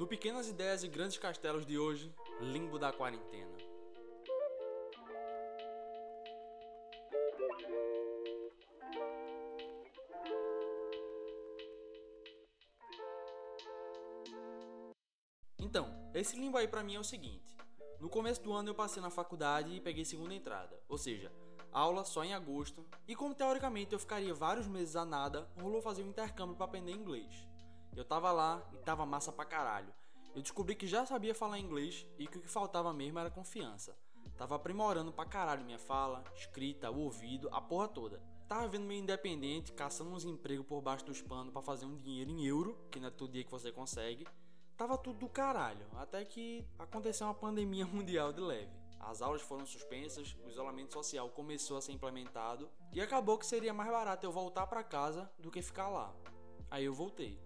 No Pequenas Ideias e Grandes Castelos de hoje, Limbo da Quarentena. Então, esse limbo aí pra mim é o seguinte. No começo do ano eu passei na faculdade e peguei segunda entrada, ou seja, aula só em agosto, e como teoricamente eu ficaria vários meses a nada, rolou fazer um intercâmbio para aprender inglês. Eu tava lá e tava massa pra caralho. Eu descobri que já sabia falar inglês e que o que faltava mesmo era confiança. Tava aprimorando pra caralho minha fala, escrita, o ouvido, a porra toda. Tava vendo meio independente, caçando uns empregos por baixo dos panos para fazer um dinheiro em euro, que não é todo dia que você consegue. Tava tudo do caralho, até que aconteceu uma pandemia mundial de leve. As aulas foram suspensas, o isolamento social começou a ser implementado e acabou que seria mais barato eu voltar para casa do que ficar lá. Aí eu voltei.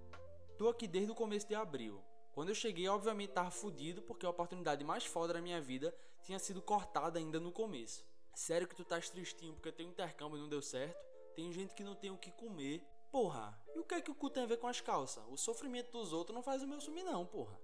Tô aqui desde o começo de abril. Quando eu cheguei, obviamente tava fudido porque a oportunidade mais foda da minha vida tinha sido cortada ainda no começo. Sério que tu tá tristinho porque teu intercâmbio não deu certo? Tem gente que não tem o que comer. Porra, e o que é que o cu tem a ver com as calças? O sofrimento dos outros não faz o meu sumir não, porra.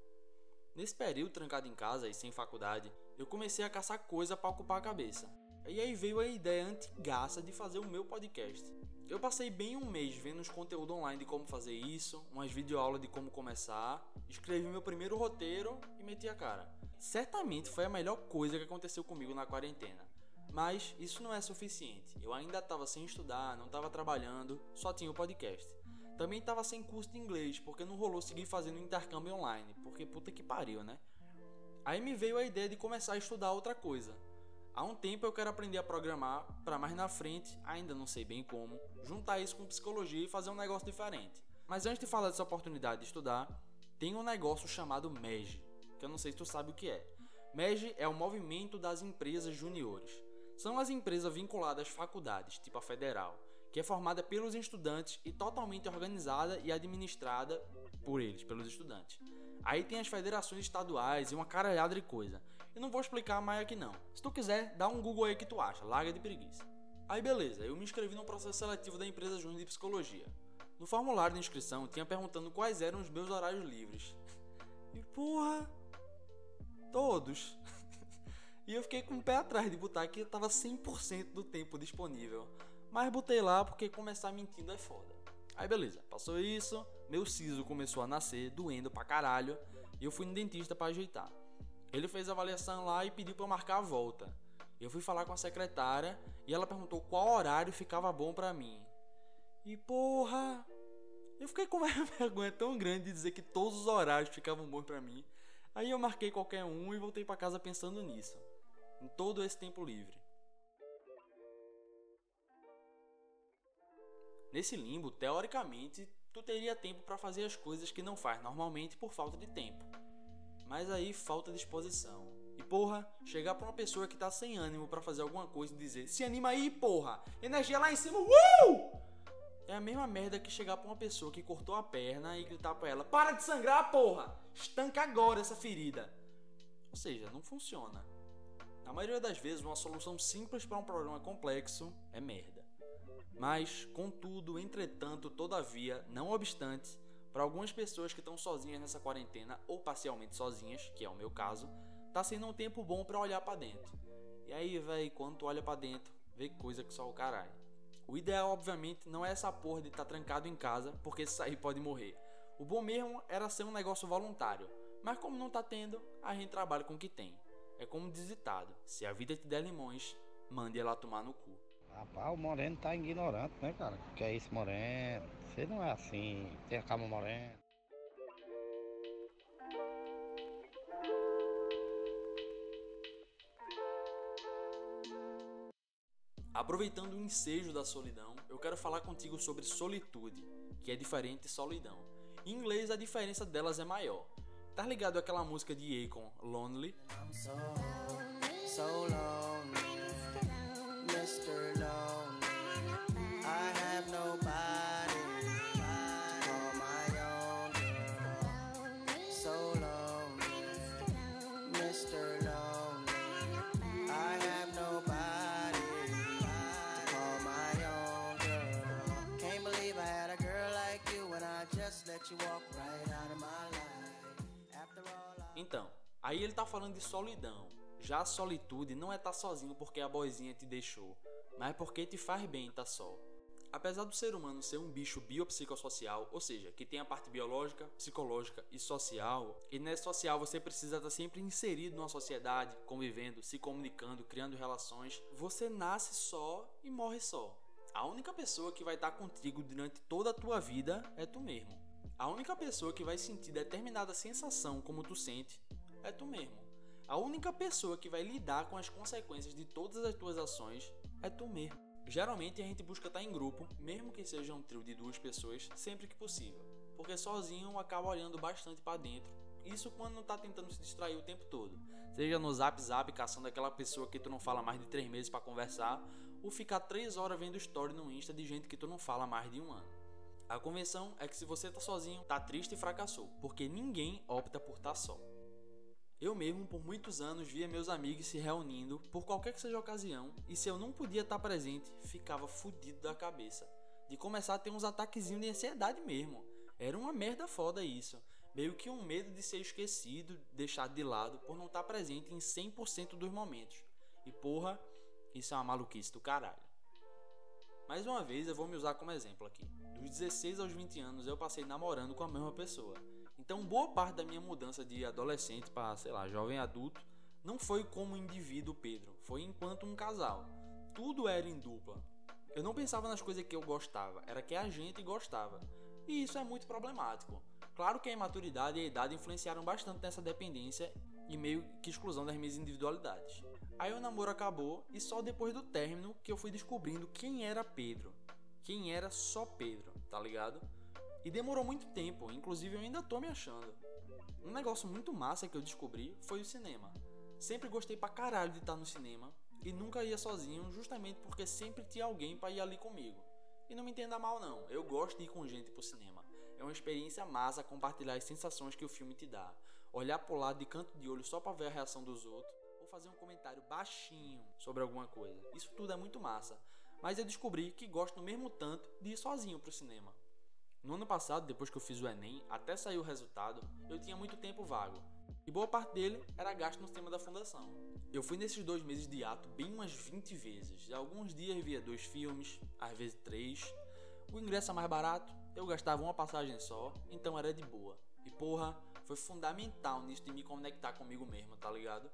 Nesse período trancado em casa e sem faculdade, eu comecei a caçar coisa para ocupar a cabeça. E aí veio a ideia antigaça de fazer o meu podcast. Eu passei bem um mês vendo os conteúdos online de como fazer isso, umas videoaulas de como começar, escrevi meu primeiro roteiro e meti a cara. Certamente foi a melhor coisa que aconteceu comigo na quarentena. Mas isso não é suficiente. Eu ainda estava sem estudar, não estava trabalhando, só tinha o podcast. Também estava sem curso de inglês, porque não rolou seguir fazendo intercâmbio online, porque puta que pariu, né? Aí me veio a ideia de começar a estudar outra coisa. Há um tempo eu quero aprender a programar, para mais na frente, ainda não sei bem como, juntar isso com psicologia e fazer um negócio diferente. Mas antes de falar dessa oportunidade de estudar, tem um negócio chamado MEG, que eu não sei se tu sabe o que é. MEG é o movimento das empresas juniores. São as empresas vinculadas às faculdades, tipo a federal, que é formada pelos estudantes e totalmente organizada e administrada por eles, pelos estudantes. Aí tem as federações estaduais e uma caralhada de coisa. Não vou explicar mais aqui não. Se tu quiser, dá um Google aí que tu acha, larga de preguiça. Aí beleza, eu me inscrevi no processo seletivo da empresa Júnior de Psicologia. No formulário de inscrição tinha perguntando quais eram os meus horários livres. E porra, todos. e eu fiquei com o pé atrás de botar que tava 100% do tempo disponível. Mas botei lá porque começar mentindo é foda. Aí beleza, passou isso, meu siso começou a nascer, doendo pra caralho, e eu fui no dentista para ajeitar. Ele fez a avaliação lá e pediu para eu marcar a volta. Eu fui falar com a secretária e ela perguntou qual horário ficava bom para mim. E porra, eu fiquei com uma vergonha tão grande de dizer que todos os horários ficavam bons para mim. Aí eu marquei qualquer um e voltei para casa pensando nisso, em todo esse tempo livre. Nesse limbo, teoricamente, tu teria tempo para fazer as coisas que não faz normalmente por falta de tempo. Mas aí falta disposição. E porra, chegar pra uma pessoa que tá sem ânimo para fazer alguma coisa e dizer: "Se anima aí, porra! Energia lá em cima. Uh!" É a mesma merda que chegar pra uma pessoa que cortou a perna e gritar pra ela: "Para de sangrar, porra! Estanca agora essa ferida." Ou seja, não funciona. Na maioria das vezes, uma solução simples para um problema complexo é merda. Mas, contudo, entretanto, todavia, não obstante, para algumas pessoas que estão sozinhas nessa quarentena ou parcialmente sozinhas, que é o meu caso, tá sendo um tempo bom para olhar para dentro. E aí, véi, quando tu olha para dentro, vê coisa que só o caralho. O ideal, obviamente, não é essa porra de estar tá trancado em casa, porque se sair pode morrer. O bom mesmo era ser um negócio voluntário, mas como não tá tendo, a gente trabalha com o que tem. É como diz se a vida te der limões, mande ela tomar no cu. Rapaz, o Moreno tá ignorante, né, cara? Que é isso, Moreno? Você não é assim, tem a calma Moreno. Aproveitando o ensejo da solidão, eu quero falar contigo sobre solitude, que é diferente de solidão. Em inglês, a diferença delas é maior. Tá ligado aquela música de Akon, Lonely? I'm so, Então, aí ele tá falando de solidão. Já a solitude não é estar tá sozinho porque a boizinha te deixou, mas é porque te faz bem tá só. Apesar do ser humano ser um bicho biopsicossocial, ou seja, que tem a parte biológica, psicológica e social, e nessa social você precisa estar sempre inserido numa sociedade, convivendo, se comunicando, criando relações, você nasce só e morre só. A única pessoa que vai estar contigo durante toda a tua vida é tu mesmo. A única pessoa que vai sentir determinada sensação como tu sente é tu mesmo. A única pessoa que vai lidar com as consequências de todas as tuas ações é tu mesmo. Geralmente a gente busca estar em grupo, mesmo que seja um trio de duas pessoas, sempre que possível, porque sozinho acaba olhando bastante para dentro. Isso quando não tá tentando se distrair o tempo todo. Seja no zap zap caçando aquela pessoa que tu não fala mais de três meses para conversar, ou ficar três horas vendo story no Insta de gente que tu não fala mais de um ano. A convenção é que se você tá sozinho, tá triste e fracassou, porque ninguém opta por estar tá só. Eu mesmo, por muitos anos, via meus amigos se reunindo por qualquer que seja a ocasião, e se eu não podia estar presente, ficava fudido da cabeça. De começar a ter uns ataquezinhos de ansiedade mesmo. Era uma merda foda isso. Meio que um medo de ser esquecido, deixado de lado, por não estar presente em 100% dos momentos. E porra, isso é uma maluquice do caralho. Mais uma vez eu vou me usar como exemplo aqui. Dos 16 aos 20 anos eu passei namorando com a mesma pessoa. Então, boa parte da minha mudança de adolescente para, sei lá, jovem adulto não foi como indivíduo Pedro, foi enquanto um casal. Tudo era em dupla. Eu não pensava nas coisas que eu gostava, era que a gente gostava. E isso é muito problemático. Claro que a imaturidade e a idade influenciaram bastante nessa dependência e meio que exclusão das minhas individualidades. Aí o namoro acabou e só depois do término que eu fui descobrindo quem era Pedro. Quem era só Pedro, tá ligado? E demorou muito tempo, inclusive eu ainda tô me achando. Um negócio muito massa que eu descobri foi o cinema. Sempre gostei pra caralho de estar no cinema e nunca ia sozinho, justamente porque sempre tinha alguém para ir ali comigo. E não me entenda mal não, eu gosto de ir com gente pro cinema. É uma experiência massa compartilhar as sensações que o filme te dá. Olhar pro lado de canto de olho só para ver a reação dos outros ou fazer um comentário baixinho sobre alguma coisa. Isso tudo é muito massa. Mas eu descobri que gosto no mesmo tanto de ir sozinho pro cinema. No ano passado, depois que eu fiz o Enem, até sair o resultado, eu tinha muito tempo vago. E boa parte dele era gasto no sistema da fundação. Eu fui nesses dois meses de ato bem umas 20 vezes. Alguns dias via dois filmes, às vezes três. O ingresso é mais barato, eu gastava uma passagem só, então era de boa. E porra, foi fundamental nisso de me conectar comigo mesmo, tá ligado?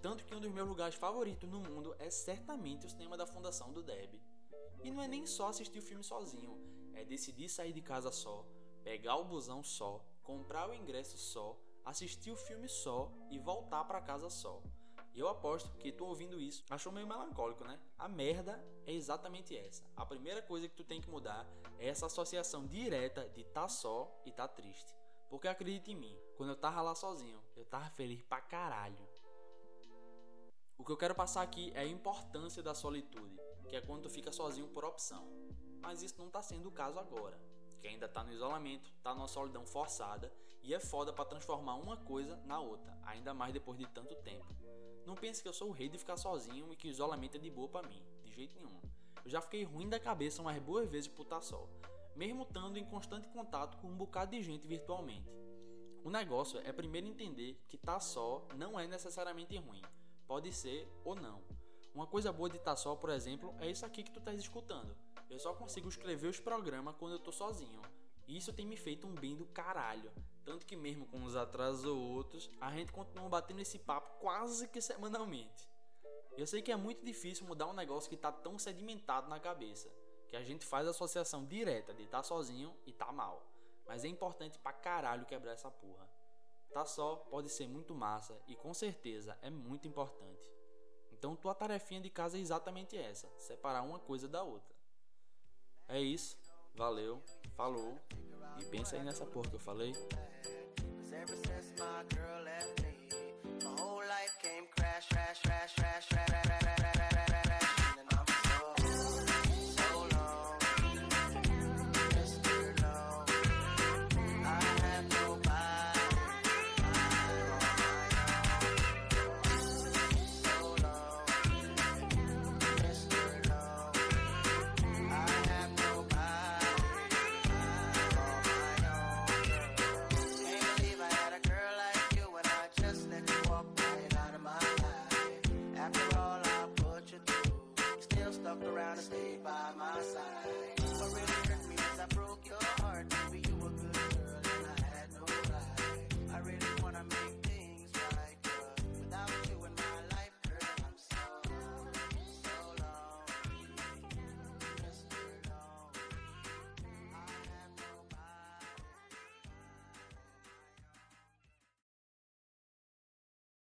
Tanto que um dos meus lugares favoritos no mundo é certamente o cinema da Fundação do Deb. E não é nem só assistir o filme sozinho, é decidir sair de casa só, pegar o busão só, comprar o ingresso só, assistir o filme só e voltar para casa só. E eu aposto que tu ouvindo isso achou meio melancólico, né? A merda é exatamente essa. A primeira coisa que tu tem que mudar é essa associação direta de tá só e tá triste. Porque acredita em mim, quando eu tava lá sozinho, eu tava feliz pra caralho. O que eu quero passar aqui é a importância da solitude, que é quando tu fica sozinho por opção mas isso não está sendo o caso agora. Que ainda está no isolamento, está numa solidão forçada e é foda para transformar uma coisa na outra, ainda mais depois de tanto tempo. Não pense que eu sou o rei de ficar sozinho e que o isolamento é de boa para mim, de jeito nenhum. Eu já fiquei ruim da cabeça umas boas vezes por estar só, mesmo estando em constante contato com um bocado de gente virtualmente. O negócio é primeiro entender que estar tá só não é necessariamente ruim, pode ser ou não. Uma coisa boa de estar só, por exemplo, é isso aqui que tu estás escutando. Eu só consigo escrever os programas quando eu tô sozinho. E isso tem me feito um bem do caralho. Tanto que mesmo com uns atrasos ou outros, a gente continua batendo esse papo quase que semanalmente. Eu sei que é muito difícil mudar um negócio que tá tão sedimentado na cabeça, que a gente faz associação direta de tá sozinho e tá mal. Mas é importante pra caralho quebrar essa porra. Tá só pode ser muito massa e com certeza é muito importante. Então tua tarefinha de casa é exatamente essa, separar uma coisa da outra. É isso. Valeu. Falou. E pensa aí nessa porra que eu falei.